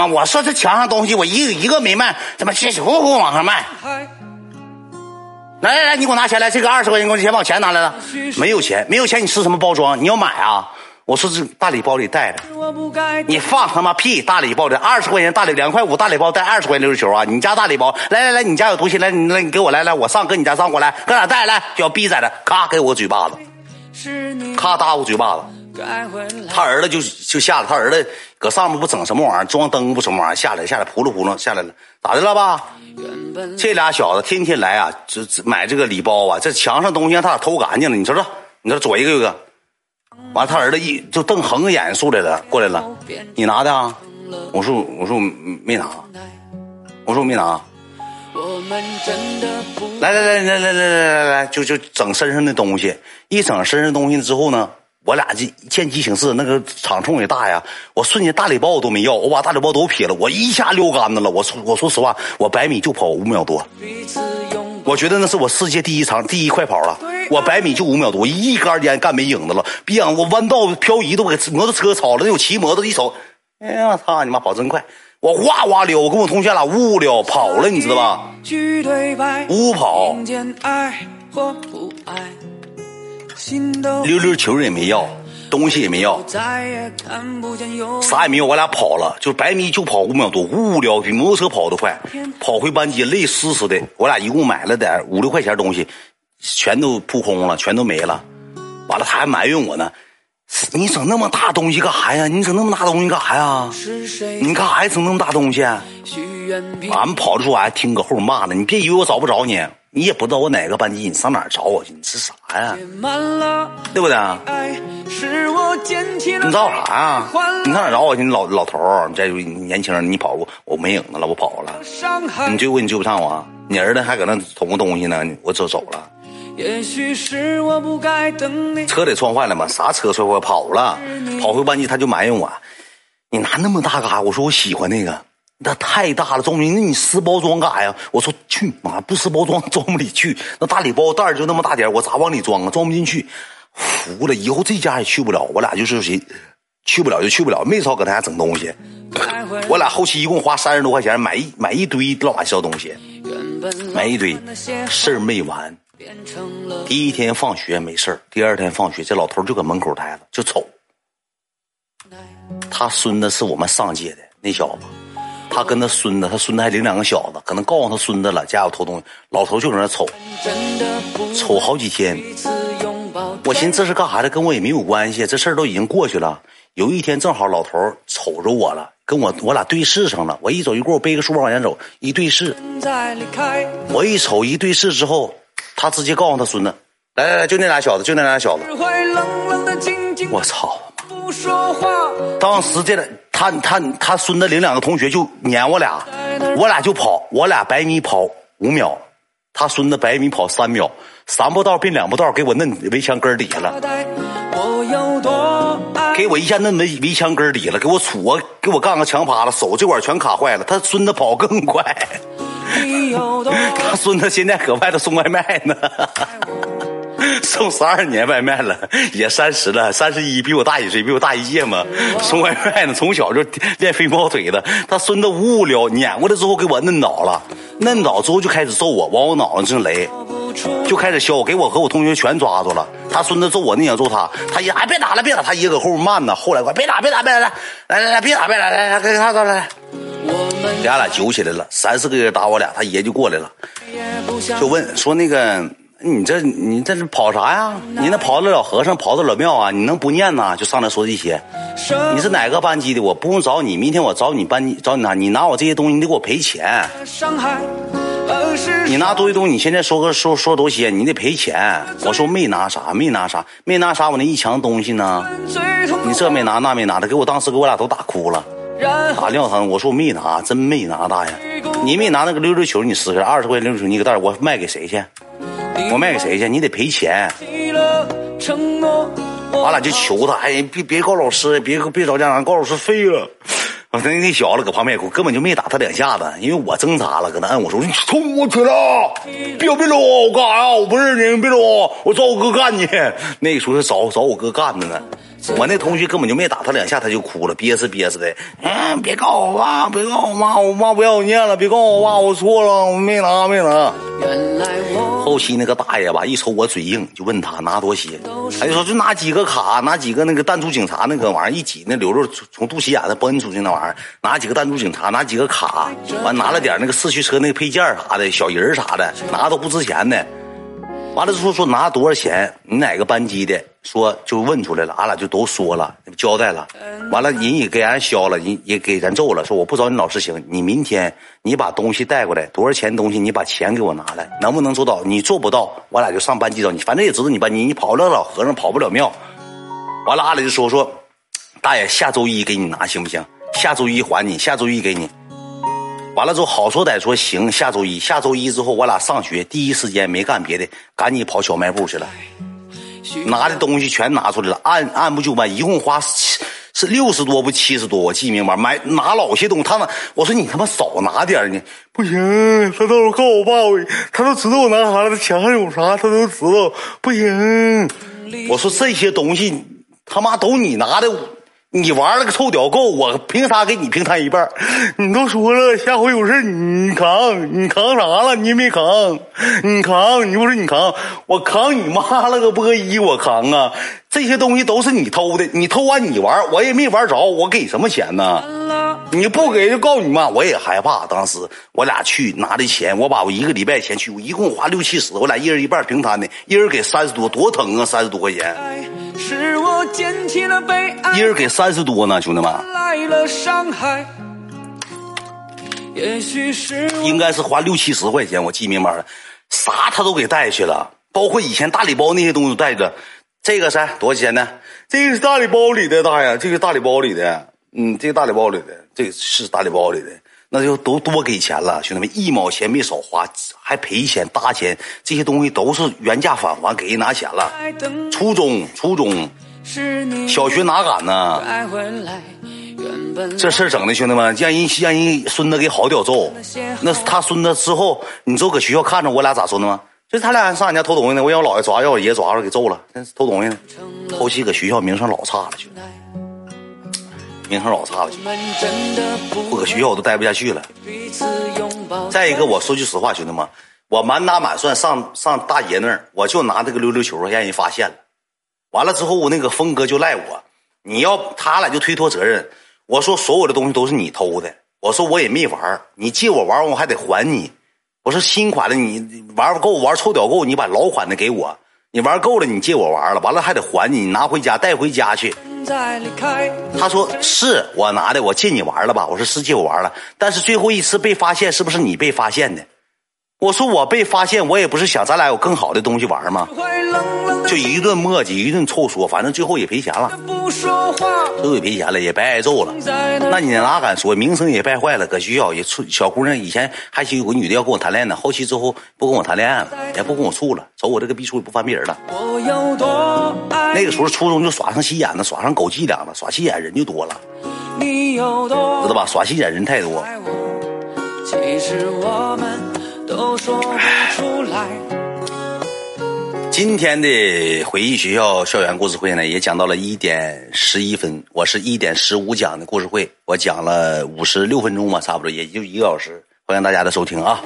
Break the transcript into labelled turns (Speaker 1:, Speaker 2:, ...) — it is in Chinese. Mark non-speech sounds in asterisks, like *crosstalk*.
Speaker 1: 吗？我说这墙上东西我一个一个没卖，怎么稀稀糊糊往上卖？来来来，你给我拿钱来，这个二十块钱，给我先把我钱拿来了。没有钱，没有钱，你吃什么包装？你要买啊？我说这大礼包里带的。你放他妈屁！大礼包里二十块钱大礼两块五大礼包带二十块钱溜溜球啊！你家大礼包，来来来，你家有东西来，你来你给我来来，我上搁你家上过来，搁哪带来？就要逼崽子，咔给我嘴巴子，咔打我嘴巴子。他儿子就就下来，他儿子搁上面不整什么玩意儿，装灯不什么玩意儿，下来下来扑噜扑噜下来了，咋的了吧？这俩小子天天来啊，这买这个礼包啊，这墙上东西让他俩偷干净了，你瞅瞅，你这左一个右一个。完了，他儿子一就瞪横着眼出来了，过来了，你拿的啊？我说我说我没拿，我说我没拿。来来来来来来来来来，就就整身上的东西，一整身上东西之后呢，我俩这见机行事，那个场冲也大呀，我瞬间大礼包我都没要，我把大礼包都撇了，我一下溜杆子了。我说我说实话，我百米就跑五秒多。我觉得那是我世界第一长第一快跑了，我百米就五秒多，一杆烟干没影子了。别我弯道漂移都给摩托车超了，那我骑摩托一瞅，哎呀，我操你妈，跑真快！我哇哇溜，我跟我同学俩呜溜跑了，你知道吧？呜跑，溜溜球也没要。东西也没要，啥也没有，我俩跑了，就百米就跑五秒多，无聊比摩托车跑得快，跑回班级累死死的。我俩一共买了点五六块钱东西，全都扑空了，全都没了。完了他还埋怨我呢，你整那么大东西干啥呀？你整那么大东西干啥呀？你干啥呀？整那么大东西？俺们跑的时候我还听搁后面骂呢，你别以为我找不着你。你也不知道我哪个班级，你上哪儿找我去？你是啥呀？对不对？你找啥呀？你上哪儿找我去？你老老头儿，你再说年轻人，你跑步我没影子了，我跑了。你追我，你追不上我。你儿子还搁那捅个东西呢，我走走了。车得撞坏了吗？啥车摔坏？跑了，跑回班级他就埋怨我，你拿那么大干啥？我说我喜欢那个。那太大了，装不进。那你撕包装干啥呀？我说去妈，不撕包装 *laughs* 装不里去。那大礼包袋就那么大点我咋往里装啊？装不进去。服了，以后这家也去不了。我俩就是谁，去不了就去不了。没少搁他家整东西。我俩后期一共花三十多块钱买一买一堆乱七八糟东西，买一堆事儿没完。第一天放学没事第二天放学这老头就搁门口待着，就瞅。他孙子是我们上届的那小子。他跟他孙子，他孙子还领两个小子，可能告诉他孙子了，家有偷东西。老头就搁那瞅，瞅好几天。我寻思这是干啥的，跟我也没有关系，这事儿都已经过去了。有一天正好老头瞅着我了，跟我我俩对视上了。我一走一过，我背个书包往前走，一对视。我一瞅一对视之后，他直接告诉他孙子：“来来来，就那俩小子，就那俩小子。”我操！当时这俩。他他他孙子领两个同学就撵我俩，我俩就跑，我俩百米跑五秒，他孙子百米跑三秒，三步道变两步道，给我摁围墙根底下了，给我一下摁围围墙根底了，给我杵我给我干个墙趴了，手这块全卡坏了，他孙子跑更快，*laughs* 他孙子现在搁外头送外卖呢。*laughs* 送十二年外卖了，也三十了，三十一，比我大一岁，比我大一届嘛。送外卖呢，从小就练飞毛腿的。他孙子无聊，撵过来之后给我摁倒了，摁倒之后就开始揍我，往我脑袋上雷，就开始削，给我和我同学全抓住了。他孙子揍我，那想揍他，他爷哎别打了，别打，他爷搁后面慢呢。后来我别打，别打，别打，来来来，别打，别打，来来来给他走来。俩俩揪起来了，三四个人打我俩，他爷就过来了，就问说那个。你这你这是跑啥呀？你那跑得了和尚，跑得了庙啊？你能不念呐？就上来说这些。你是哪个班级的？我不用找你，明天我找你班级找你拿。你拿我这些东西，你得给我赔钱。你拿多些东西，你现在说个说说多些，你得赔钱。我说没拿啥，没拿啥，没拿啥。我那一墙东西呢？你这没拿那没拿的，给我当时给我俩都打哭了，打尿疼。我说我没拿，真没拿大爷。你没拿那个溜溜球，你撕开二十块溜溜球，你个袋我卖给谁去？我卖给谁去？你得赔钱。完了就求他，哎，别别告老师，别别找家长，告老师废了。我那那小子搁旁边哭，根本就没打他两下子，因为我挣扎了，搁那摁我说：“你冲我去了，别别搂我我干啥呀？我不认识你，别搂我，我找我哥干去。”那时候找找我哥干的呢。我那同学根本就没打他两下，他就哭了，憋死憋死的。嗯，别告我爸，别告我妈，我妈不要我念了，别告我爸，我错了，我没拿，没拿。后期那个大爷吧，一瞅我嘴硬，就问他拿多些，他就说就拿几个卡，拿几个那个弹珠警察那个玩意儿一挤，那流流从肚脐眼子崩出去那玩意儿，拿几个弹珠警察，拿几个卡，完拿了点那个四驱车那个配件啥的，小人啥的，拿都不值钱的。完了之后说拿多少钱？你哪个班级的？说就问出来了，俺俩就都说了，交代了。完了人也给俺消了，人也给咱揍了。说我不找你老师行，你明天你把东西带过来，多少钱东西你把钱给我拿来，能不能做到？你做不到，我俩就上班级找你。反正也知道你班级，你跑不了老和尚，跑不了庙。完了，俺俩就说说，大爷下周一给你拿行不行？下周一还你，下周一给你。完了之后，好说歹说，行，下周一，下周一之后，我俩上学，第一时间没干别的，赶紧跑小卖部去了，拿的东西全拿出来了，按按部就班，一共花是六十多不七十多，我记明白，买拿老些东西，他们我说你他妈少拿点呢，不行，他到时候告我爸，他都知道我拿啥了，他墙上有啥，他都知道，不行，我说这些东西他妈都你拿的。你玩了个臭屌够，我凭啥给你平摊一半？你都说了，下回有事你扛，你扛啥了？你没扛，你扛，你不是你扛，我扛你妈了个波一，我扛啊！这些东西都是你偷的，你偷完你玩，我也没玩着，我给什么钱呢？你不给就告你妈，我也害怕。当时我俩去拿的钱，我把我一个礼拜钱去，我一共花六七十，我俩一人一半平摊的，一人给三十多，多疼啊！三十多块钱。是我捡起了悲哀。一人给三十多呢，兄弟们。应该是花六七十块钱，我记明白了。啥他都给带去了，包括以前大礼包那些东西都带着。这个是多少钱呢？这个是大礼包里的，大爷，这个大礼包里的，嗯，这个大礼包里的，这个是大礼包里的，那就都多给钱了，兄弟们，一毛钱没少花，还赔钱搭钱，这些东西都是原价返还，给人拿钱了。初中，初中，小学哪敢呢？这事儿整的，兄弟们，让人让人孙子给好屌揍。那他孙子之后，你知道搁学校看着我俩咋说的吗？就他俩上俺家偷东西呢，我让我姥爷抓，让我爷抓着给揍了。偷东西呢，后期搁学校名声老差了，兄弟，名声老差了，不搁学校我都待不下去了。再一个，我说句实话，兄弟们，我满打满算上上大爷那儿，我就拿这个溜溜球让人发现了。完了之后，我那个峰哥就赖我，你要他俩就推脱责任。我说所有的东西都是你偷的，我说我也没玩，你借我玩，我还得还你。我说新款的，你玩不够，玩臭屌够，你把老款的给我。你玩够了，你借我玩了，完了还得还你，你拿回家带回家去。他说是我拿的，我借你玩了吧？我说是借我玩了，但是最后一次被发现，是不是你被发现的？我说我被发现，我也不是想咱俩有更好的东西玩吗？就一顿磨叽，一顿臭说，反正最后也赔钱了，最后也赔钱了，也白挨揍了。那你哪敢说？名声也败坏了。搁学校也处小姑娘，以前还行，有个女的要跟我谈恋爱呢，后期之后不跟我谈恋爱了，也不跟我处了，瞅我这个逼处也不翻别人了。那个时候初中就耍上心眼子，耍上狗伎俩了，耍心眼人就多了，知道吧？耍心眼人太多。其实我们。都说不出来。今天的回忆学校校园故事会呢，也讲到了一点十一分，我是一点十五讲的故事会，我讲了五十六分钟吧，差不多也就一个小时，欢迎大家的收听啊。